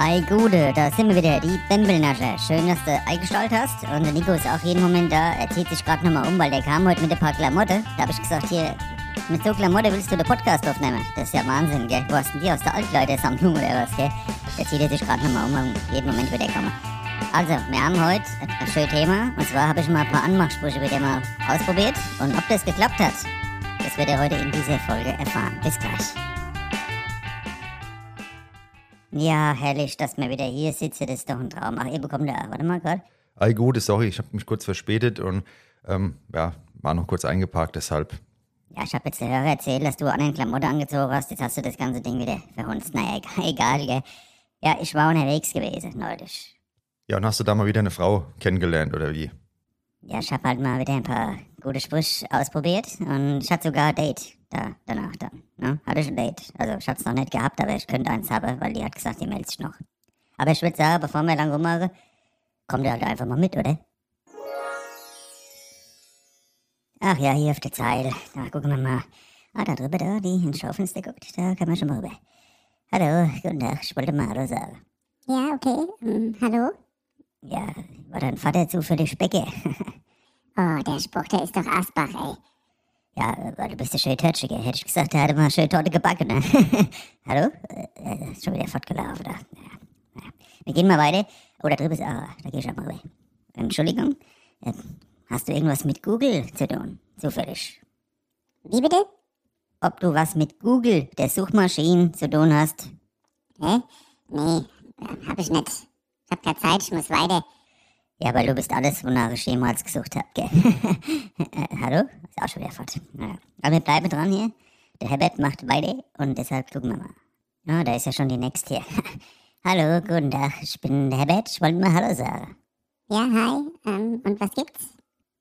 Ei Gude, da sind wir wieder, die Bembelnascher. Schön, dass du eingestellt hast. Und der Nico ist auch jeden Moment da. Er zieht sich gerade nochmal um, weil der kam heute mit ein paar Klamotte. Da habe ich gesagt, hier, mit so Klamotte willst du den Podcast aufnehmen? Das ist ja Wahnsinn, gell? Wo hast denn die aus der Altkleidersammlung oder was, gell? Der zieht er sich gerade nochmal um und jeden Moment wieder kommen. Also, wir haben heute ein schönes Thema. Und zwar habe ich mal ein paar Anmachsprüche wieder mal ausprobiert. Und ob das geklappt hat, das wird ihr heute in dieser Folge erfahren. Bis gleich. Ja, herrlich, dass wir wieder hier sitzen. Das ist doch ein Traum. Ach, ihr bekommt da, warte mal gerade. Ei, gut, sorry, ich habe mich kurz verspätet und ähm, ja, war noch kurz eingeparkt, deshalb. Ja, ich habe jetzt der Hörer erzählt, dass du an den Klamotten angezogen hast. Jetzt hast du das ganze Ding wieder verhunzt. Naja, egal, egal, gell. Ja, ich war unterwegs gewesen neulich. Ja, und hast du da mal wieder eine Frau kennengelernt oder wie? Ja, ich habe halt mal wieder ein paar gute Sprüche ausprobiert und ich hatte sogar ein Date da, danach dann. Ne? Hatte ich ein Date. Also ich es noch nicht gehabt, aber ich könnte eins haben, weil die hat gesagt, die meldet sich noch. Aber ich würde sagen, bevor wir lang rummachen, kommt ihr halt einfach mal mit, oder? Ach ja, hier auf der Zeile. Da gucken wir mal. Ah, da drüber, da, die ins Schaufenster guckt. Da kann man schon mal rüber. Hallo, guten Tag, ich wollte mal Hallo sagen. Ja, okay. Hm, hallo? Ja, war dein Vater zufällig Specke? Oh, der Spruch, der ist doch Asbach, ey. Ja, weil du bist ja schön Tötschige. Hätte ich gesagt, der hatte mal schön Torte gebacken, ne? Hallo? Äh, ist schon wieder fortgelaufen, da. Ja. Wir gehen mal weiter. Oh, da drüben ist, ah, da geh ich auch mal rüber. Entschuldigung, äh, hast du irgendwas mit Google zu tun? Zufällig. Wie bitte? Ob du was mit Google, der Suchmaschine, zu tun hast? Hä? Nee, äh, hab ich nicht. Ich hab keine Zeit, ich muss weiter. Ja, weil du bist alles, wonach ich jemals gesucht hab, gell? äh, hallo? Ist auch schon wieder fort. Naja. Aber wir bleiben dran hier. Der Herbert macht weiter und deshalb gucken wir mal. Ja, da ist ja schon die Next hier. hallo, guten Tag, ich bin der Herbert. Ich wollte mal Hallo sagen. Ja, hi. Ähm, und was gibt's?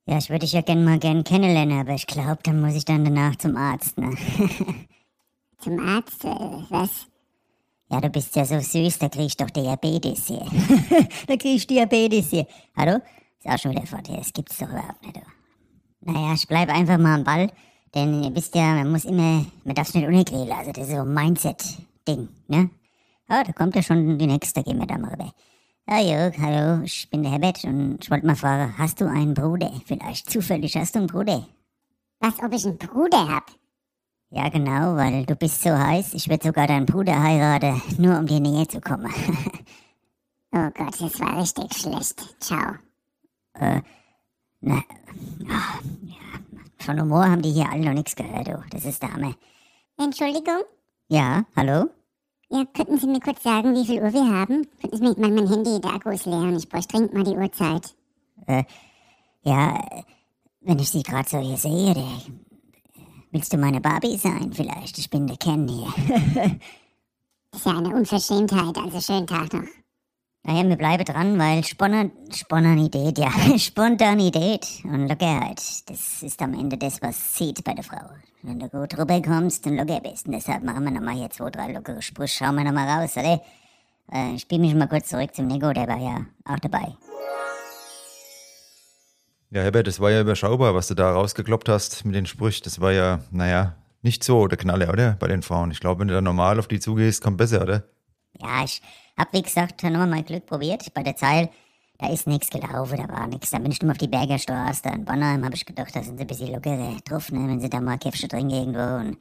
Ja, ich würde dich ja gern mal gern kennenlernen, aber ich glaube, dann muss ich dann danach zum Arzt, ne? Zum Arzt? Äh, was? Ja, du bist ja so süß, da krieg ich doch Diabetes hier. da krieg ich Diabetes hier. Hallo? Ist auch schon wieder fort hier, das gibt's doch überhaupt nicht. Du. Naja, ich bleib einfach mal am Ball, denn ihr wisst ja, man muss immer, man darf's nicht unerklären, also das ist so ein Mindset-Ding, ne? Oh, da kommt ja schon die nächste, gehen wir da mal rüber. Hallo, hallo, ich bin der Herbert und ich wollte mal fragen, hast du einen Bruder? Vielleicht zufällig hast du einen Bruder? Was, ob ich einen Bruder hab? Ja, genau, weil du bist so heiß. Ich würde sogar deinen Bruder heiraten, nur um dir näher zu kommen. Oh Gott, das war richtig schlecht. Ciao. äh, na, ach, ja, von Humor haben die hier alle noch nichts gehört, du. Das ist Hammer. Entschuldigung? Ja, hallo? Ja, könnten Sie mir kurz sagen, wie viel Uhr wir haben? Könnten Sie mir mein, mein Handy, der Akku ist leer und ich bräuchte dringend mal die Uhrzeit. Ja, äh, wenn ich sie gerade so hier sehe, der, willst du meine Barbie sein vielleicht? Ich bin der Ken hier. Das ist ja eine Unverschämtheit, also schönen Tag noch. naja, wir bleiben dran, weil Spontan Spontanität, ja, Spontanität und Lockerheit, das ist am Ende das, was zieht bei der Frau. Wenn du gut rüberkommst und locker bist. Und deshalb machen wir nochmal hier zwei, drei lockere Sprüche. Schauen wir nochmal raus, oder? Äh, ich spiele mich mal kurz zurück zum Nico, der war ja auch dabei. Ja, Herbert, das war ja überschaubar, was du da rausgekloppt hast mit den Sprüchen. Das war ja, naja, nicht so der Knaller, oder? Bei den Frauen. Ich glaube, wenn du da normal auf die zugehst, kommt besser, oder? Ja, ich hab, wie gesagt, nochmal mein Glück probiert. Bei der Zeil, da ist nichts gelaufen, da war nichts. Da bin ich nur auf die Berger Straße, da in Bonnheim, hab ich gedacht, da sind sie ein bisschen lockerer drauf, ne, wenn sie da mal Käffchen trinken irgendwo. Und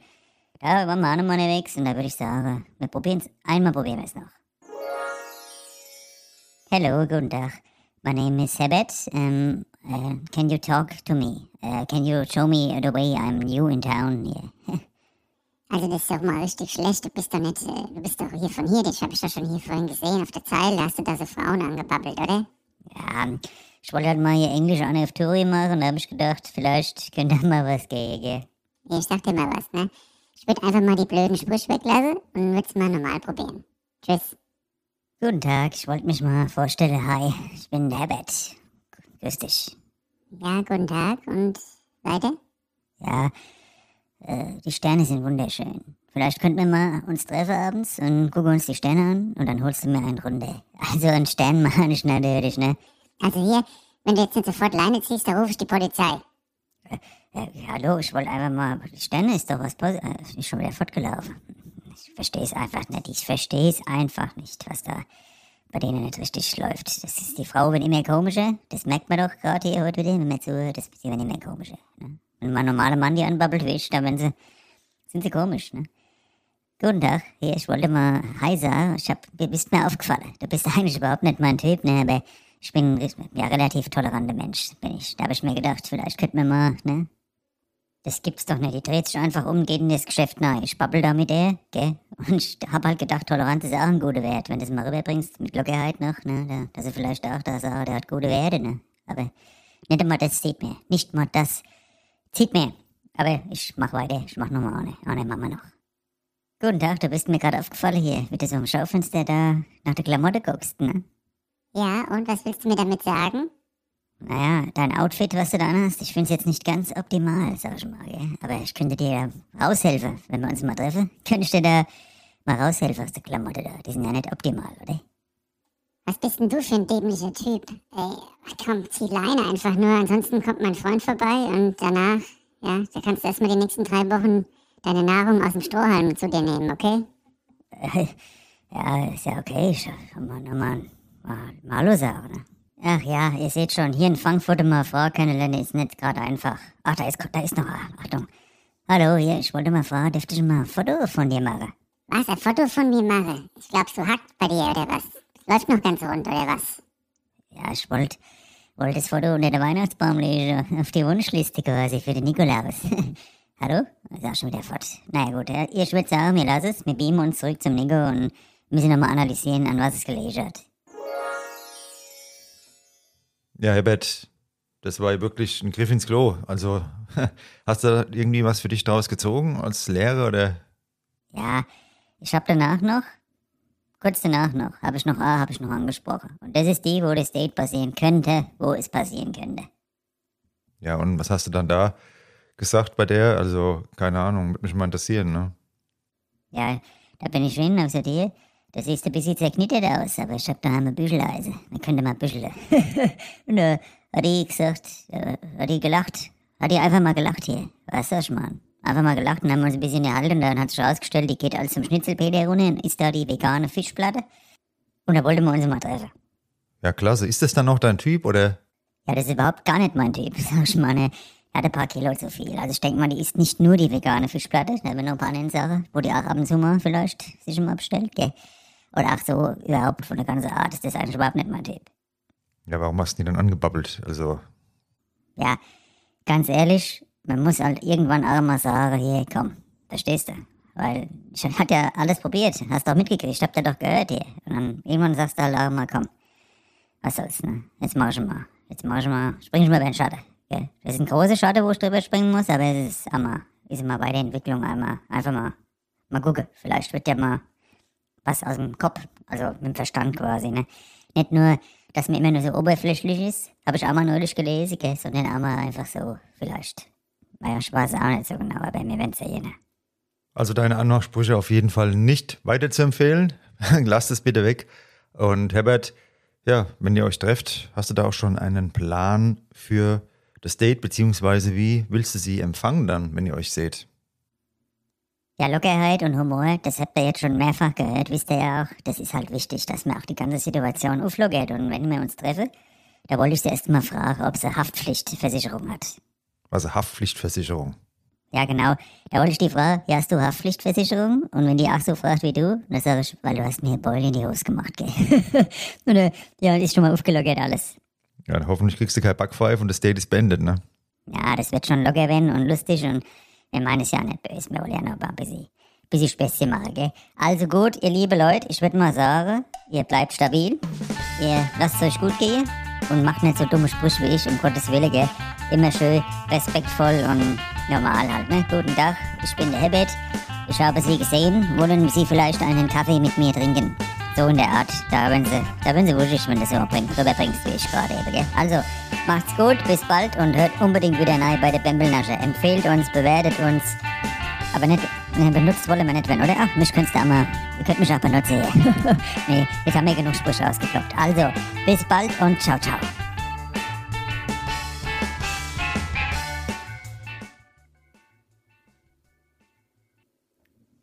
da waren wir auch nochmal unterwegs und da würde ich sagen, wir probieren's. Einmal probieren wir es noch. Hello, guten Tag. My name is Herbert. Um, uh, can you talk to me? Uh, can you show me the way I'm new in town here? Also das ist doch mal richtig schlecht. Du bist doch nicht, äh, du bist doch hier von hier. Dich habe ich doch schon hier vorhin gesehen auf der Zeile. Hast du da so Frauen angebabbelt, oder? Ja, ich wollte halt mal hier Englisch an auf Touri machen, da habe ich gedacht, vielleicht könnte da mal was gehen, gell? Ja, ich sag dir mal was, ne? Ich würde einfach mal die blöden Sprüche weglassen und würde es mal normal probieren. Tschüss. Guten Tag, ich wollte mich mal vorstellen. Hi, ich bin Herbert. Grüß dich. Ja, guten Tag und weiter? Ja, äh, die Sterne sind wunderschön. Vielleicht könnten wir mal uns treffen abends und gucken uns die Sterne an und dann holst du mir einen runter. Also einen Stern mache ich natürlich, ne? Also hier, wenn du jetzt nicht sofort Leine ziehst, dann rufe ich die Polizei. Äh, hallo, ich wollte einfach mal, die Sterne ist doch was Positives. Äh, ist schon wieder fortgelaufen. Ich verstehe es einfach nicht. Ich verstehe es einfach nicht, was da bei denen nicht richtig läuft. Das ist, die Frau wird immer komischer. Das merkt man doch gerade hier heute wieder, wenn man zuhört. Das sie werden immer komischer. Ne? Wenn man normaler Mann die anbabbelt, wischt, dann wenn sie, sind sie komisch. Ne? Guten Tag, hier, ich wollte mal heiser. Ich hab, du bist mir aufgefallen. Du bist eigentlich überhaupt nicht mein Typ, ne, aber ich bin ja relativ toleranter Mensch, bin ich. Da habe ich mir gedacht, vielleicht könnten wir mal, ne? Das gibt's doch nicht. Die dreht sich einfach um, geht in das Geschäft nahe. Ich babbel da mit der, gell? Und ich hab halt gedacht, Toleranz ist auch ein guter Wert. Wenn du es mal rüberbringst, mit Lockerheit noch, ne? Dass er vielleicht auch da sagt, der hat gute Werte, ne? Aber nicht einmal das zieht mir. Nicht mal das zieht mir. Aber ich mach weiter. Ich mach nochmal eine. Eine machen wir noch. Guten Tag, du bist mir gerade aufgefallen hier, wie du so im Schaufenster da nach der Klamotte guckst, ne? Ja, und was willst du mir damit sagen? Naja, dein Outfit, was du da anhast, ich find's jetzt nicht ganz optimal, sag ich mal, gell? Aber ich könnte dir raushelfen, wenn wir uns mal treffen. Könnte ich dir da mal raushelfen aus der Klamotte da? Die sind ja nicht optimal, oder? Was bist denn du für ein dämlicher Typ? Ey, komm, zieh Leine einfach nur, ansonsten kommt mein Freund vorbei und danach, ja, da kannst du erstmal die nächsten drei Wochen deine Nahrung aus dem Strohhalm zu dir nehmen, okay? ja, ist ja okay. Ich kann mal nochmal mal Hallo sagen, ne? Ach ja, ihr seht schon, hier in Frankfurt mal Frau kennenlernen ist nicht gerade einfach. Ach, da ist, da ist noch, Achtung. Hallo, hier, ich wollte mal fragen, dürfte ich mal ein Foto von dir machen? Was, ein Foto von mir machen? Ich glaub, du hackt bei dir, oder was? Läuft noch ganz rund, oder was? Ja, ich wollte wollt das Foto unter den Weihnachtsbaum legen, auf die Wunschliste quasi für den Nikolaus. Hallo? Ist auch schon wieder fort. Naja gut, würde sagen, wir lassen es, wir beamen uns zurück zum Nico und müssen nochmal analysieren, an was es gelegen hat. Ja, Herbert, das war ja wirklich ein Griff ins Klo. Also, hast du da irgendwie was für dich draus gezogen als Lehrer oder? Ja, ich habe danach noch, kurz danach noch, habe ich noch A, habe ich noch angesprochen. Und das ist die, wo das Date passieren könnte, wo es passieren könnte. Ja, und was hast du dann da gesagt bei der? Also, keine Ahnung, würde mich mal interessieren, ne? Ja, da bin ich hin, also die, das siehst ein bisschen zerknittert aus, aber ich hab da eine Büscheleise. Man könnte mal büscheln. und äh, hat die gesagt, äh, hat die gelacht. Hat die einfach mal gelacht hier. Weißt du, Schmarrn? Einfach mal gelacht und haben uns ein bisschen gehalten und dann hat sich herausgestellt, die geht alles zum Schnitzelpeter runter und isst da die vegane Fischplatte. Und da wollten wir uns mal treffen. Ja, klasse. Ist das dann noch dein Typ, oder? Ja, das ist überhaupt gar nicht mein Typ. Sag ich mal, ne, hat ein paar Kilo zu viel. Also ich denke mal, die isst nicht nur die vegane Fischplatte, da haben wir noch ein paar andere Sachen, wo die auch ab und zu mal vielleicht sich schon mal bestellt, gell? Oder auch so überhaupt von der ganzen Art ist das eigentlich überhaupt nicht mein Typ. Ja, warum hast du die dann angebabbelt? Also. Ja, ganz ehrlich, man muss halt irgendwann auch mal sagen, hier, komm, verstehst du? Weil ich hatte ja alles probiert, hast doch mitgekriegt, habt ihr doch gehört hier. Und dann irgendwann sagst du halt auch mal, komm, was soll's, ne? Jetzt mach ich mal, jetzt mach ich mal, spring ich mal über den Schatten. Gell? Das ist ein großer Schatten, wo ich drüber springen muss, aber es ist einmal, ist immer bei der Entwicklung einmal, einfach mal, mal gucken. Vielleicht wird ja mal was aus dem Kopf, also mit dem Verstand quasi, ne? Nicht nur, dass man immer nur so oberflächlich ist, habe ich auch mal neulich gelesen, gell? sondern auch mal einfach so, vielleicht. Naja, Spaß auch nicht so genau, aber mir wenn's ja jene. Also deine Anmachsprüche auf jeden Fall nicht weiter zu empfehlen. Lasst es bitte weg. Und Herbert, ja, wenn ihr euch trefft, hast du da auch schon einen Plan für das Date, beziehungsweise wie willst du sie empfangen dann, wenn ihr euch seht? Ja, Lockerheit und Humor, das habt ihr jetzt schon mehrfach gehört, wisst ihr ja auch. Das ist halt wichtig, dass man auch die ganze Situation auflockert. Und wenn wir uns treffen, da wollte ich sie erst mal fragen, ob sie Haftpflichtversicherung hat. Was Also Haftpflichtversicherung. Ja, genau. Da wollte ich die fragen, ja, hast du Haftpflichtversicherung? Und wenn die auch so fragt wie du, dann sage ich, weil du hast mir Beul in die Hose gemacht, gell? und äh, ja, ist schon mal aufgelockert alles. Ja, hoffentlich kriegst du kein Backpfeif und das Date ist beendet, ne? Ja, das wird schon locker werden und lustig und wir meinen es ja nicht böse, wir wollen ja noch ein bisschen, bisschen Späßchen machen, gell? Also gut, ihr liebe Leute, ich würde mal sagen, ihr bleibt stabil, ihr lasst es euch gut gehen und macht nicht so dumme Sprüche wie ich, um Gottes Willen, gell? Immer schön respektvoll und normal halt, ne? Guten Tag, ich bin der Herbert, ich habe Sie gesehen, wollen Sie vielleicht einen Kaffee mit mir trinken? So in der Art, da werden Sie, da werden Sie wuschig, wenn du so bring, rüberbringst, wie ich gerade eben, gell? Also, macht's gut, bis bald und hört unbedingt wieder rein bei der Bembelnasche. Empfehlt uns, bewertet uns, aber nicht, ne, benutzt wollen wir nicht, wenn, oder? Ach, mich könntest du auch mal, ihr könnt mich auch benutzen hier. nee, jetzt haben wir genug Sprüche ausgekloppt. Also, bis bald und ciao, ciao.